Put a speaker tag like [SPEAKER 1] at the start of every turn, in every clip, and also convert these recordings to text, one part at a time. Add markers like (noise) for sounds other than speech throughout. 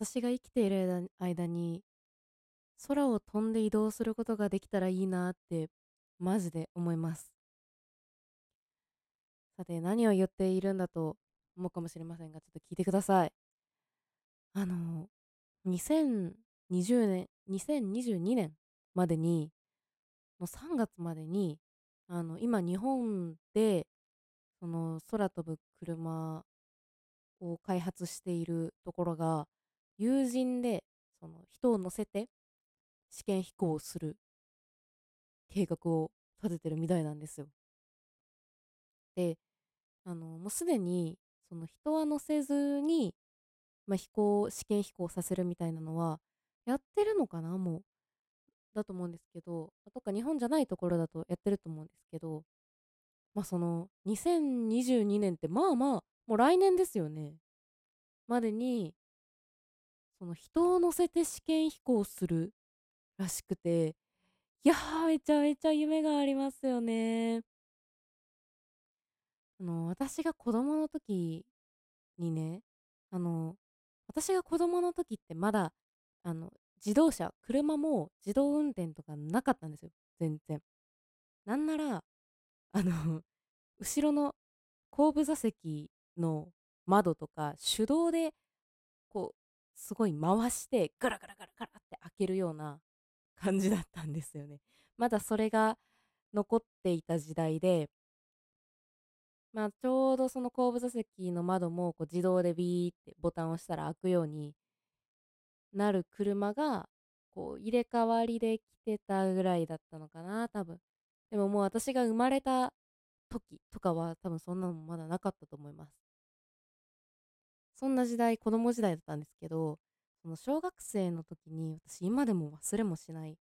[SPEAKER 1] 私が生きている間に空を飛んで移動することができたらいいなってマジで思います。さて何を言っているんだと思うかもしれませんがちょっと聞いてください。あの2020年2022年までにの3月までにあの今日本でその空飛ぶ車を開発しているところが友人でその人を乗せて試験飛行をする計画を立ててるみたいなんですよ。であのもうすでにその人は乗せずに、まあ、飛行試験飛行させるみたいなのはやってるのかな？もうだと思うんですけどとか日本じゃないところだとやってると思うんですけどまあその2022年ってまあまあもう来年ですよねまでにその人を乗せて試験飛行するらしくていやーめちゃめちゃ夢がありますよね。あの私が子供の時にねあの私が子供の時ってまだあの自動車車も自動運転とかなかったんですよ全然。なんなら (laughs) あの後ろの後部座席の窓とか手動でこうすごい回してガラガラガラガラって開けるような感じだったんですよね。まだそれが残っていた時代でまあちょうどその後部座席の窓もこう自動でビーってボタンを押したら開くようになる車がこう入れ替わりで来てたぐらいだったのかな多分。でももう私が生まれた時とかは多分そんなのもまだなかったと思います。そんな時代子供時代だったんですけどその小学生の時に私今でも忘れもしない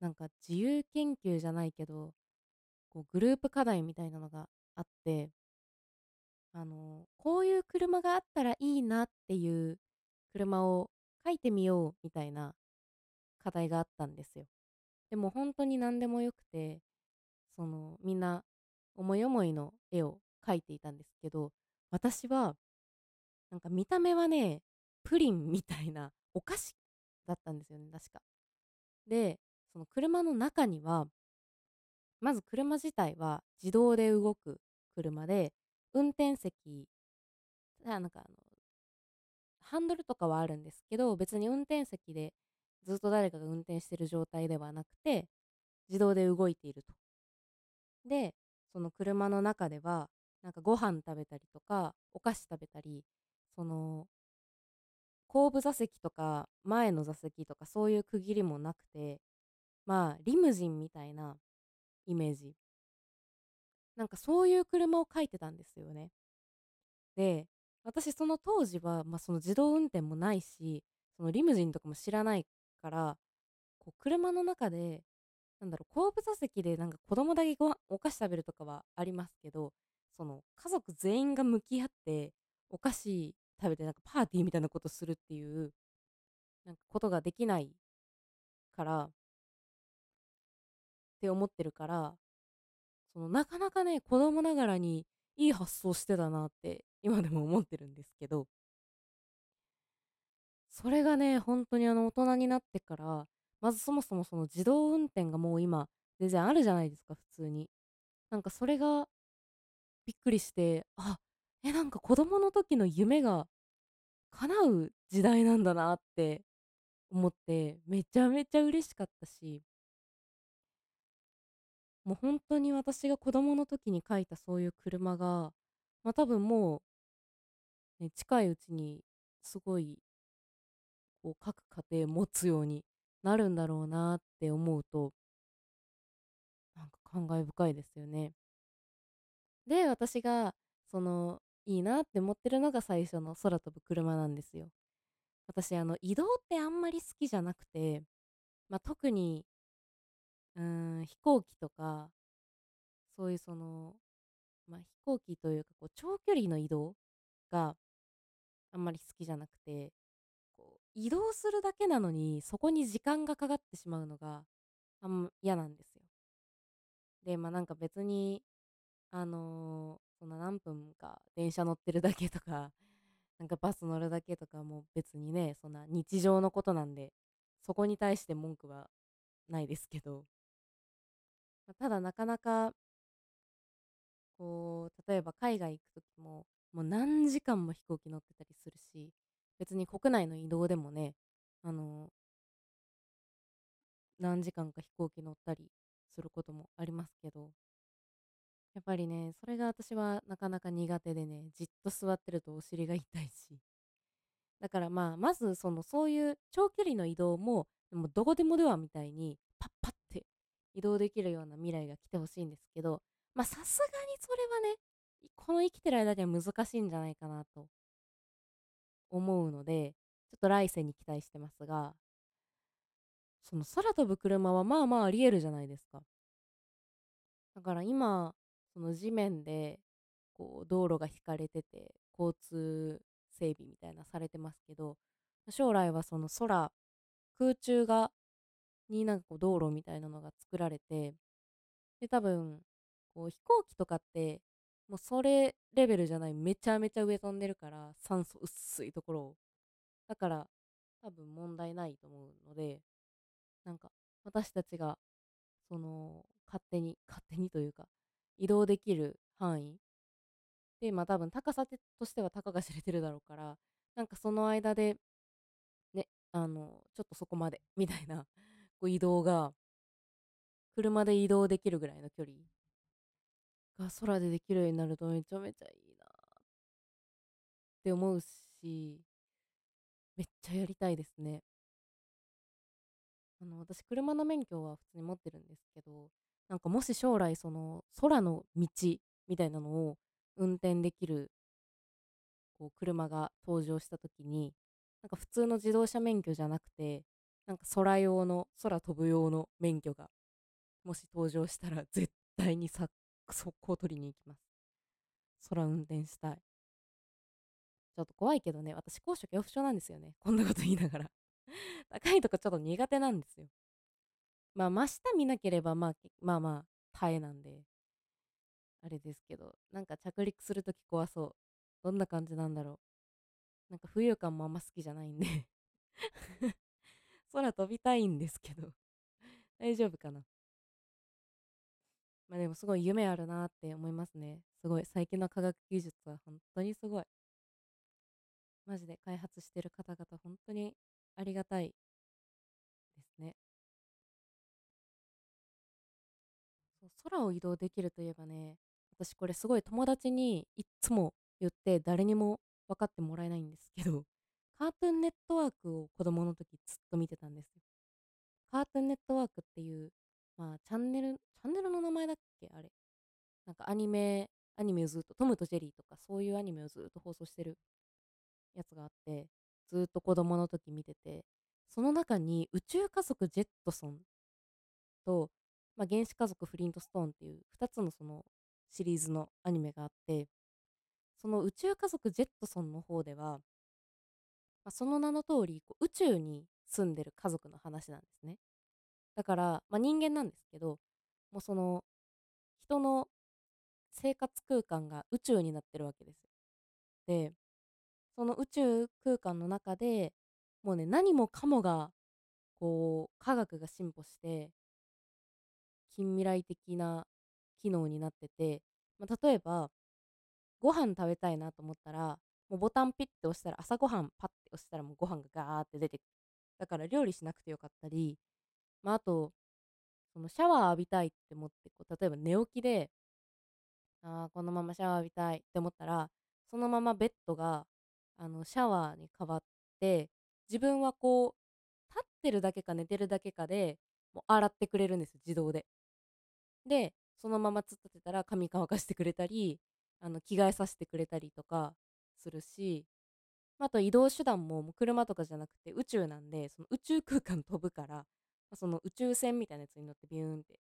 [SPEAKER 1] なんか自由研究じゃないけどこうグループ課題みたいなのがあって。あのこういう車があったらいいなっていう車を書いてみようみたいな課題があったんですよ。でも本当に何でもよくてそのみんな思い思いの絵を描いていたんですけど私はなんか見た目はねプリンみたいなお菓子だったんですよね確かでその車の中にはまず車自体は自動で動く車で運転席なんかあのハンドルとかはあるんですけど別に運転席でずっと誰かが運転してる状態ではなくて自動で動いていると。でその車の中ではなんかご飯食べたりとかお菓子食べたりその後部座席とか前の座席とかそういう区切りもなくてまあリムジンみたいなイメージ。なんかそういう車を描いてたんですよね。で私その当時は、まあ、その自動運転もないしそのリムジンとかも知らないからこう車の中でなんだろう後部座席でなんか子供だけごお菓子食べるとかはありますけどその家族全員が向き合ってお菓子食べてなんかパーティーみたいなことするっていうなんかことができないから。って思ってるからそのなかなかね子供ながらにいい発想してたなって今でも思ってるんですけど。それがね本当にあの大人になってからまずそもそもその自動運転がもう今全然あるじゃないですか普通に。なんかそれがびっくりしてあえなんか子供の時の夢が叶う時代なんだなって思ってめちゃめちゃ嬉しかったしもう本当に私が子供の時に描いたそういう車がまあ多分もう、ね、近いうちにすごいこう各家庭持つようになるんだろうなって思うとなんか感慨深いですよね。で私がそのいいなって思ってるのが最初の空飛ぶ車なんですよ。私あの移動ってあんまり好きじゃなくて、まあ、特にうーん飛行機とかそういうその、まあ、飛行機というかこう長距離の移動があんまり好きじゃなくてこう移動するだけなのにそこに時間がかかってしまうのがあんま嫌なんですよ。でまあなんか別にあのーそんな何分か電車乗ってるだけとか (laughs) なんかバス乗るだけとかも別にね、そんな日常のことなんで、そこに対して文句はないですけど。(laughs) ま、ただなかなかこう、例えば海外行く時も、もう何時間も飛行機乗ってたりするし、別に国内の移動でもね、あの何時間か飛行機乗ったりすることもありますけど、やっぱりね、それが私はなかなか苦手でね、じっと座ってるとお尻が痛いし。だからまあ、まずその、そういう長距離の移動も、もどこでもドアみたいにパッパッて移動できるような未来が来てほしいんですけど、まあ、さすがにそれはね、この生きてる間では難しいんじゃないかなと思うので、ちょっと来世に期待してますがその空飛ぶ車はまあまああり得るじゃないですか。だから今、その地面で、こう道路が引かれてて、交通整備みたいなされてますけど、将来はその空、空中がになんかこう道路みたいなのが作られて、で、多分、こう飛行機とかって、もうそれレベルじゃない、めちゃめちゃ上飛んでるから、酸素薄いところを。だから、多分問題ないと思うのでなんか、私たちが、その、勝手に勝手にというか、移動できる範囲で、ま、多分高さとしてはたかが知れてるだろうから、なんかその間でね、あの、ちょっとそこまでみたいな、(laughs) こう移動が車で移動できるぐらいの距離が空でできるようになるとめちゃめちゃいいなって思うし、めっちゃやりたいですね。あの、私車の免許は普通に持ってるんですけど、なんかもし将来その空の道みたいなのを運転できるこう車が登場した時に、なんか普通の自動車免許じゃなくて、なんか空用の、空飛ぶ用の免許が、もし登場したら絶対にさ速攻取りに行きます。空運転したい。ちょっと怖いけどね、私高所恐怖症なんですよね。こんなこと言いながら (laughs) 高いとこちょっと苦手なんですよ。まあ、真下見なければ、まあ、まあまあ、耐えなんで、あれですけど、なんか着陸するとき怖そう。どんな感じなんだろう。なんか浮遊感もあんま好きじゃないんで (laughs) 空飛びたいんですけど (laughs) 大丈夫かな。まあでもすごい夢あるなって思いますね。すごい最近の科学技術は本当にすごい。マジで開発してる方々本当にありがたい空を移動できるといえばね、私これすごい友達にいつも言って誰にも分かってもらえないんですけど、(laughs) カートゥーンネットワークを子供の時ずっと見てたんですよ。カートゥーンネットワークっていう、まあチャンネル、チャンネルの名前だっけあれ。なんかアニメ、アニメをずっと、トムとジェリーとかそういうアニメをずっと放送してるやつがあって、ずっと子供の時見てて、その中に宇宙家族ジェットソンと、まあ、原始家族フリントストーンっていう2つのそのシリーズのアニメがあって、その宇宙家族ジェットソンの方では、まあ、その名の通りこう宇宙に住んでる家族の話なんですね。だから、まあ、人間なんですけど、もうその人の生活空間が宇宙になってるわけです。で、その宇宙空間の中でもうね何もかもがこう科学が進歩して近未来的な機能になってて、まあ、例えばご飯食べたいなと思ったらもうボタンピッて押したら朝ごはんパッて押したらもうご飯がガーって出てくるだから料理しなくてよかったり、まあ、あとそのシャワー浴びたいって思ってこう例えば寝起きでああこのままシャワー浴びたいって思ったらそのままベッドがあの、シャワーに変わって、自分はこう、立ってるだけか寝てるだけかで、もう洗ってくれるんです、自動で。で、そのまま突っ立てたら髪乾かしてくれたり、あの、着替えさせてくれたりとかするし、あと移動手段も車とかじゃなくて宇宙なんで、その宇宙空間飛ぶから、その宇宙船みたいなやつに乗ってビューンって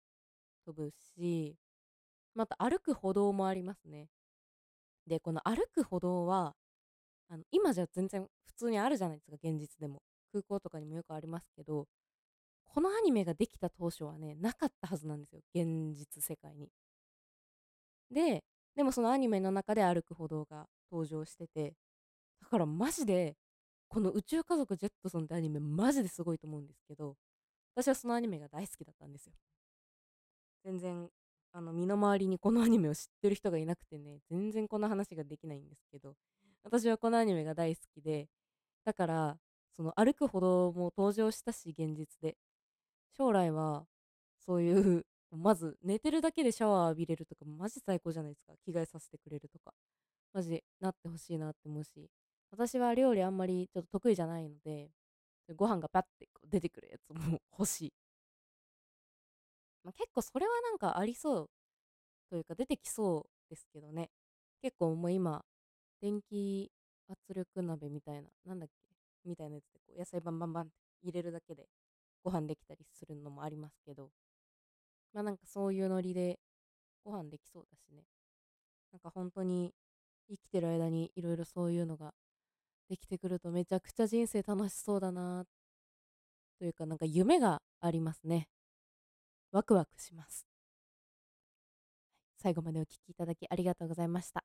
[SPEAKER 1] 飛ぶし、また歩く歩道もありますね。で、この歩く歩道は、あの、今じゃ全然普通にあるじゃないですか、現実でも。空港とかにもよくありますけど、このアニメができた当初はね、なかったはずなんですよ、現実世界に。で、でもそのアニメの中で歩く歩道が登場してて、だからマジで、この宇宙家族ジェットソンってアニメマジですごいと思うんですけど、私はそのアニメが大好きだったんですよ。全然、あの、身の回りにこのアニメを知ってる人がいなくてね、全然この話ができないんですけど、私はこのアニメが大好きで、だから、その歩く歩道も登場したし、現実で。将来は、そういう (laughs) まず寝てるだけでシャワー浴びれるとかマジ最高じゃないですか。着替えさせてくれるとか。マジなってほしいなって思うし。私は料理あんまりちょっと得意じゃないのでご飯がパッてこう出てくるやつも (laughs) 欲しい、まあ、結構それはなんかありそうというか出てきそうですけどね。結構もう今電気圧力鍋みたいななんだっけ？みたいなやつでこう野菜バンバンバンって入れるだけでご飯できたりするのもありますけどまあなんかそういうノリでご飯できそうだしね。なんか本当に生きてる間にいろいろそういうのができてくるとめちゃくちゃ人生楽しそうだなというかなんか夢がありますね。ワクワクします。最後までお聴きいただきありがとうございました。